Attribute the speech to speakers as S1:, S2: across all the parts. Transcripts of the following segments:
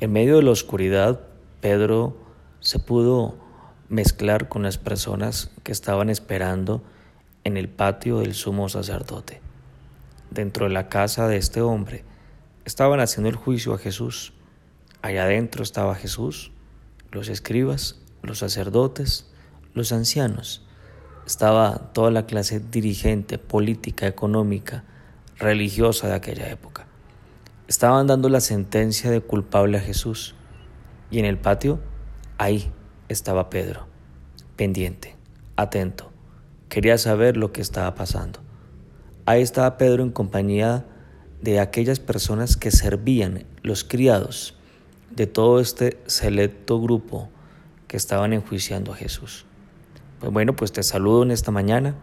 S1: En medio de la oscuridad, Pedro se pudo mezclar con las personas que estaban esperando en el patio del sumo sacerdote. Dentro de la casa de este hombre estaban haciendo el juicio a Jesús. Allá adentro estaba Jesús, los escribas, los sacerdotes, los ancianos. Estaba toda la clase dirigente, política, económica, religiosa de aquella época. Estaban dando la sentencia de culpable a Jesús. Y en el patio, ahí estaba Pedro, pendiente, atento. Quería saber lo que estaba pasando. Ahí estaba Pedro en compañía de aquellas personas que servían, los criados de todo este selecto grupo que estaban enjuiciando a Jesús. Pues bueno, pues te saludo en esta mañana.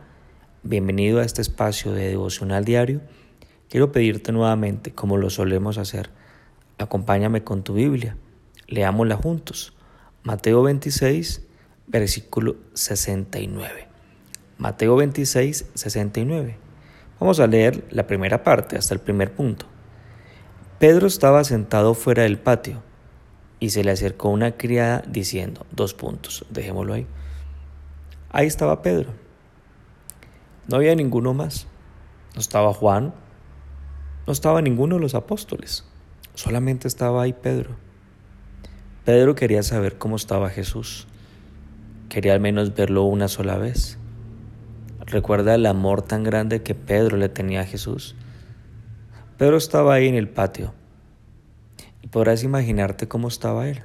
S1: Bienvenido a este espacio de devocional diario. Quiero pedirte nuevamente, como lo solemos hacer, acompáñame con tu Biblia. Leámosla juntos. Mateo 26, versículo 69. Mateo 26, 69. Vamos a leer la primera parte hasta el primer punto. Pedro estaba sentado fuera del patio y se le acercó una criada diciendo, dos puntos, dejémoslo ahí. Ahí estaba Pedro. No había ninguno más. No estaba Juan, no estaba ninguno de los apóstoles. Solamente estaba ahí Pedro. Pedro quería saber cómo estaba Jesús. Quería al menos verlo una sola vez. Recuerda el amor tan grande que Pedro le tenía a Jesús. Pedro estaba ahí en el patio. Y podrás imaginarte cómo estaba él.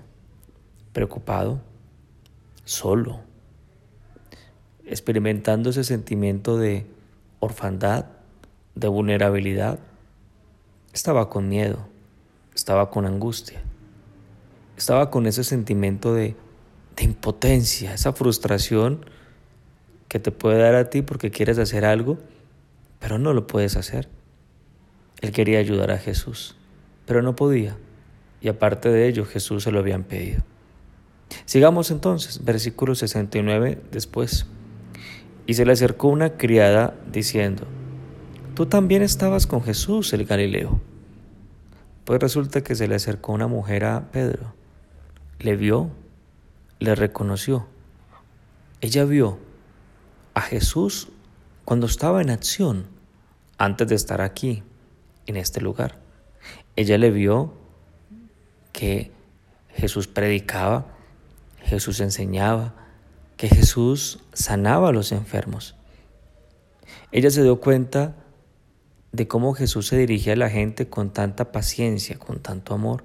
S1: Preocupado, solo, experimentando ese sentimiento de orfandad, de vulnerabilidad. Estaba con miedo, estaba con angustia estaba con ese sentimiento de, impotencia, esa frustración que te puede dar a ti porque quieres hacer algo, pero no lo puedes hacer. Él quería ayudar a Jesús, pero no podía. Y aparte de ello, Jesús se lo habían pedido. Sigamos entonces, versículo 69 después. Y se le acercó una criada diciendo, Tú también estabas con Jesús el Galileo. Pues resulta que se le acercó una mujer a Pedro le vio, le reconoció. Ella vio a Jesús cuando estaba en acción, antes de estar aquí, en este lugar. Ella le vio que Jesús predicaba, Jesús enseñaba, que Jesús sanaba a los enfermos. Ella se dio cuenta de cómo Jesús se dirigía a la gente con tanta paciencia, con tanto amor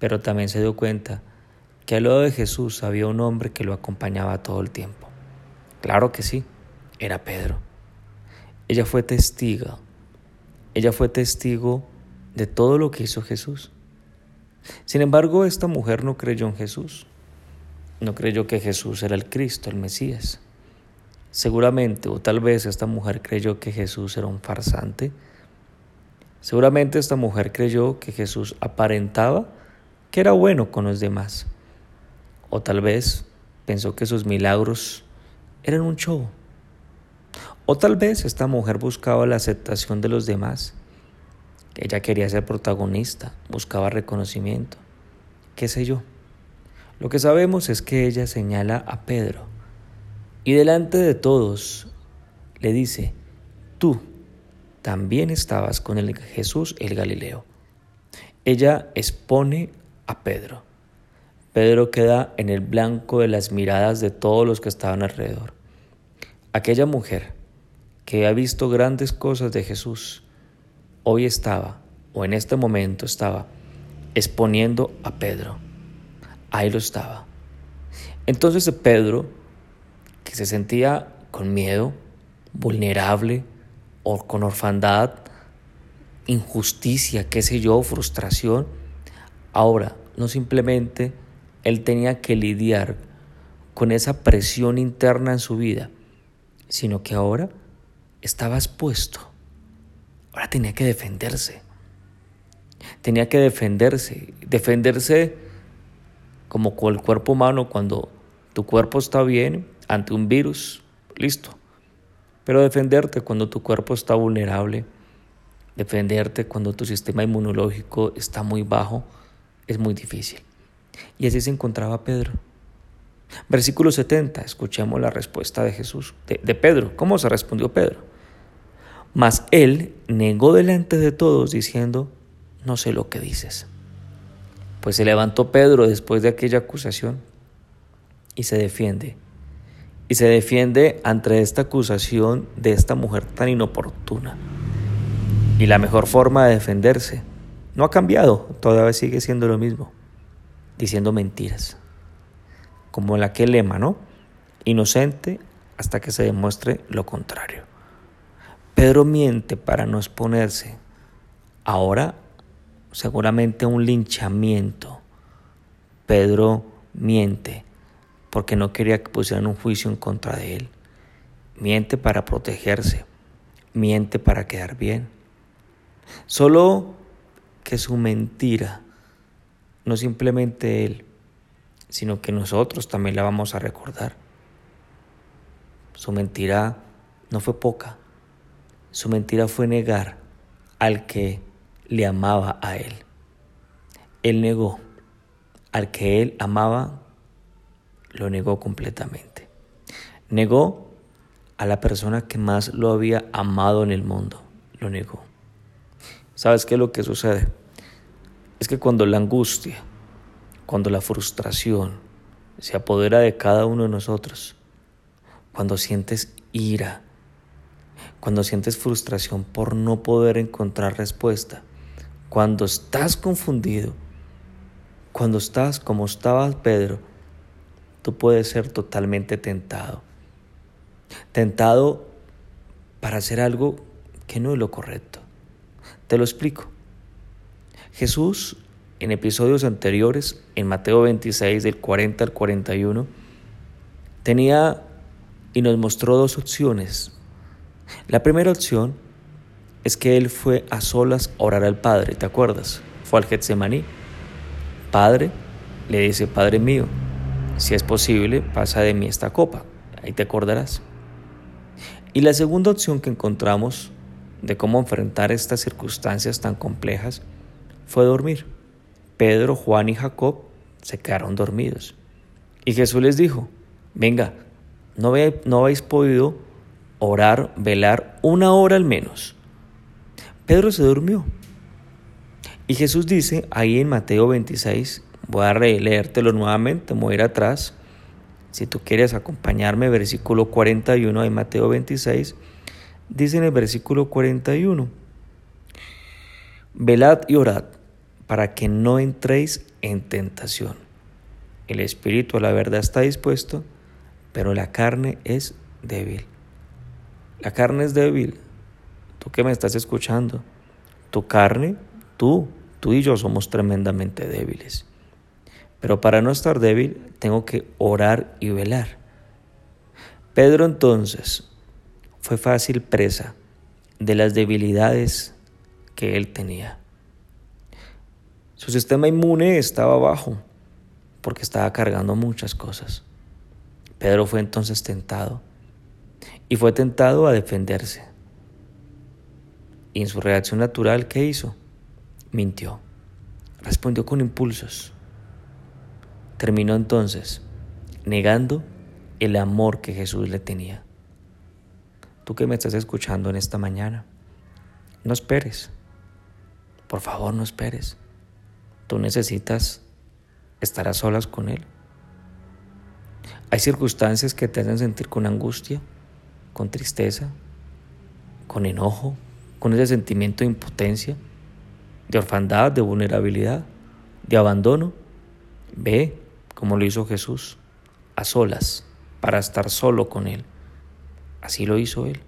S1: pero también se dio cuenta que al lado de Jesús había un hombre que lo acompañaba todo el tiempo. Claro que sí, era Pedro. Ella fue testigo, ella fue testigo de todo lo que hizo Jesús. Sin embargo, esta mujer no creyó en Jesús, no creyó que Jesús era el Cristo, el Mesías. Seguramente, o tal vez esta mujer creyó que Jesús era un farsante. Seguramente esta mujer creyó que Jesús aparentaba que era bueno con los demás. O tal vez pensó que sus milagros eran un show. O tal vez esta mujer buscaba la aceptación de los demás. Ella quería ser protagonista, buscaba reconocimiento. ¿Qué sé yo? Lo que sabemos es que ella señala a Pedro y delante de todos le dice, tú también estabas con el Jesús el Galileo. Ella expone Pedro. Pedro queda en el blanco de las miradas de todos los que estaban alrededor. Aquella mujer que ha visto grandes cosas de Jesús, hoy estaba, o en este momento estaba, exponiendo a Pedro. Ahí lo estaba. Entonces Pedro, que se sentía con miedo, vulnerable, o con orfandad, injusticia, qué sé yo, frustración, ahora no simplemente él tenía que lidiar con esa presión interna en su vida, sino que ahora estaba expuesto. Ahora tenía que defenderse. Tenía que defenderse. Defenderse como con el cuerpo humano cuando tu cuerpo está bien ante un virus, listo. Pero defenderte cuando tu cuerpo está vulnerable, defenderte cuando tu sistema inmunológico está muy bajo, es muy difícil. Y así se encontraba Pedro. Versículo 70, escuchemos la respuesta de Jesús, de, Pedro. ¿Cómo se respondió Pedro? Mas él negó delante de todos diciendo, no sé lo que dices. Pues se levantó Pedro después de aquella acusación y se defiende. Y se defiende ante esta acusación de esta mujer tan inoportuna. Y la mejor forma de defenderse no ha cambiado, todavía sigue siendo lo mismo, diciendo mentiras. Como la que lema, ¿no? Inocente hasta que se demuestre lo contrario. Pedro miente para no exponerse ahora seguramente un linchamiento. Pedro miente porque no quería que pusieran un juicio en contra de él. Miente para protegerse, miente para quedar bien. Solo que su mentira, no simplemente él, sino que nosotros también la vamos a recordar. Su mentira no fue poca, su mentira fue negar al que le amaba a él. Él negó al que él amaba, lo negó completamente. Negó a la persona que más lo había amado en el mundo, lo negó. ¿Sabes qué es lo que sucede? Es que cuando la angustia, cuando la frustración se apodera de cada uno de nosotros, cuando sientes ira, cuando sientes frustración por no poder encontrar respuesta, cuando estás confundido, cuando estás como estaba Pedro, tú puedes ser totalmente tentado. Tentado para hacer algo que no es lo correcto. Te lo explico. Jesús en episodios anteriores, en Mateo 26 del 40 al 41, tenía y nos mostró dos opciones. La primera opción es que él fue a solas a orar al Padre, ¿te acuerdas? Fue al Getsemaní. Padre, le dice, Padre mío, si es posible, pasa de mí esta copa. Ahí te acordarás. Y la segunda opción que encontramos de cómo enfrentar estas circunstancias tan complejas fue dormir. Pedro, Juan y Jacob se quedaron dormidos. Y Jesús les dijo, venga, no, no habéis podido orar, velar una hora al menos. Pedro se durmió. Y Jesús dice ahí en Mateo 26, voy a releértelo nuevamente, voy a ir atrás. Si tú quieres acompañarme, versículo 41 de Mateo 26, dice en el versículo 41, velad y orad para que no entréis en tentación. El espíritu a la verdad está dispuesto, pero la carne es débil. La carne es débil, tú que me estás escuchando, tu carne, tú, tú y yo somos tremendamente débiles. Pero para no estar débil, tengo que orar y velar. Pedro entonces fue fácil presa de las debilidades que él tenía. Su sistema inmune estaba bajo porque estaba cargando muchas cosas. Pedro fue entonces tentado y fue tentado a defenderse. Y en su reacción natural, ¿qué hizo? Mintió. Respondió con impulsos. Terminó entonces negando el amor que Jesús le tenía. Tú que me estás escuchando en esta mañana, no esperes. Por favor, no esperes. Tú necesitas estar a solas con Él. Hay circunstancias que te hacen sentir con angustia, con tristeza, con enojo, con ese sentimiento de impotencia, de orfandad, de vulnerabilidad, de abandono. Ve como lo hizo Jesús, a solas, para estar solo con Él. Así lo hizo Él.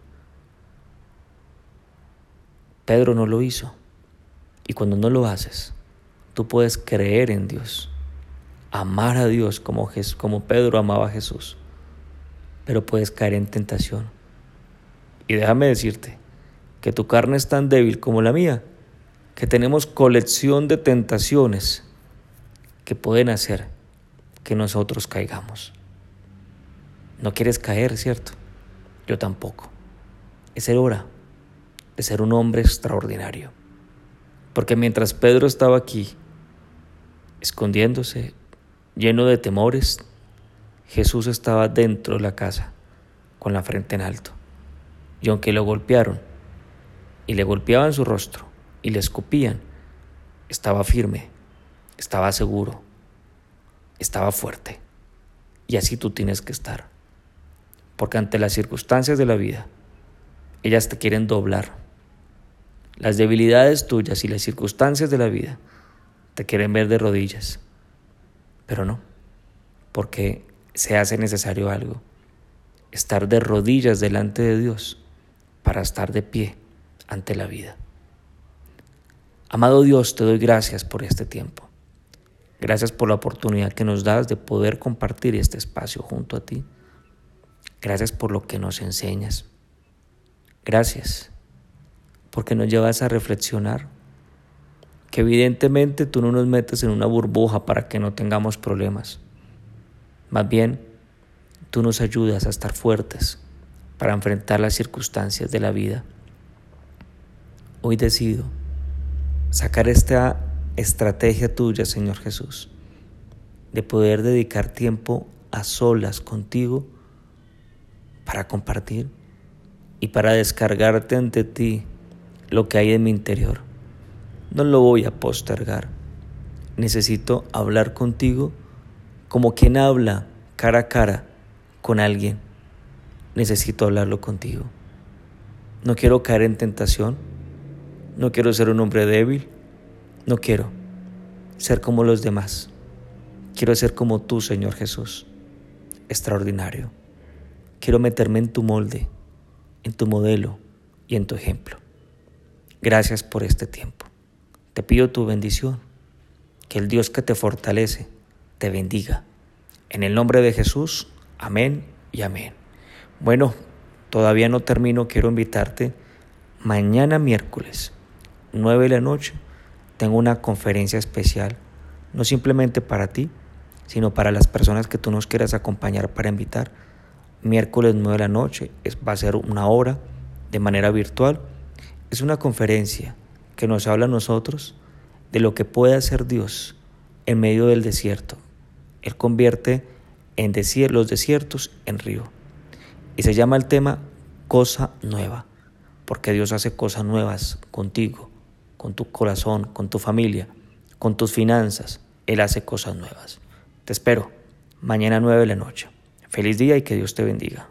S1: Pedro no lo hizo. Y cuando no lo haces, tú puedes creer en Dios, amar a Dios como, como Pedro amaba a Jesús, pero puedes caer en tentación. Y déjame decirte, que tu carne es tan débil como la mía, que tenemos colección de tentaciones que pueden hacer que nosotros caigamos. No quieres caer, ¿cierto? Yo tampoco. Es ser hora de ser un hombre extraordinario. Porque mientras Pedro estaba aquí, escondiéndose, lleno de temores, Jesús estaba dentro de la casa, con la frente en alto. Y aunque lo golpearon, y le golpeaban su rostro, y le escupían, estaba firme, estaba seguro, estaba fuerte. Y así tú tienes que estar. Porque ante las circunstancias de la vida, ellas te quieren doblar. Las debilidades tuyas y las circunstancias de la vida te quieren ver de rodillas. Pero no, porque se hace necesario algo. Estar de rodillas delante de Dios para estar de pie ante la vida. Amado Dios, te doy gracias por este tiempo. Gracias por la oportunidad que nos das de poder compartir este espacio junto a ti. Gracias por lo que nos enseñas. Gracias porque nos llevas a reflexionar que evidentemente tú no nos metes en una burbuja para que no tengamos problemas. Más bien, tú nos ayudas a estar fuertes para enfrentar las circunstancias de la vida. Hoy decido sacar esta estrategia tuya, Señor Jesús, de poder dedicar tiempo a solas contigo para compartir y para descargarte ante ti lo que hay en mi interior. No lo voy a postergar. Necesito hablar contigo como quien habla cara a cara con alguien. Necesito hablarlo contigo. No quiero caer en tentación. No quiero ser un hombre débil. No quiero ser como los demás. Quiero ser como tú, Señor Jesús. Extraordinario. Quiero meterme en tu molde, en tu modelo y en tu ejemplo. Gracias por este tiempo. Te pido tu bendición. Que el Dios que te fortalece te bendiga. En el nombre de Jesús, amén y amén. Bueno, todavía no termino, quiero invitarte. Mañana miércoles, 9 de la noche, tengo una conferencia especial, no simplemente para ti, sino para las personas que tú nos quieras acompañar para invitar. Miércoles 9 de la noche va a ser una hora de manera virtual. Es una conferencia que nos habla a nosotros de lo que puede hacer Dios en medio del desierto, él convierte en los desiertos en río. Y se llama el tema cosa nueva, porque Dios hace cosas nuevas contigo, con tu corazón, con tu familia, con tus finanzas. Él hace cosas nuevas. Te espero mañana 9 de la noche. Feliz día y que Dios te bendiga.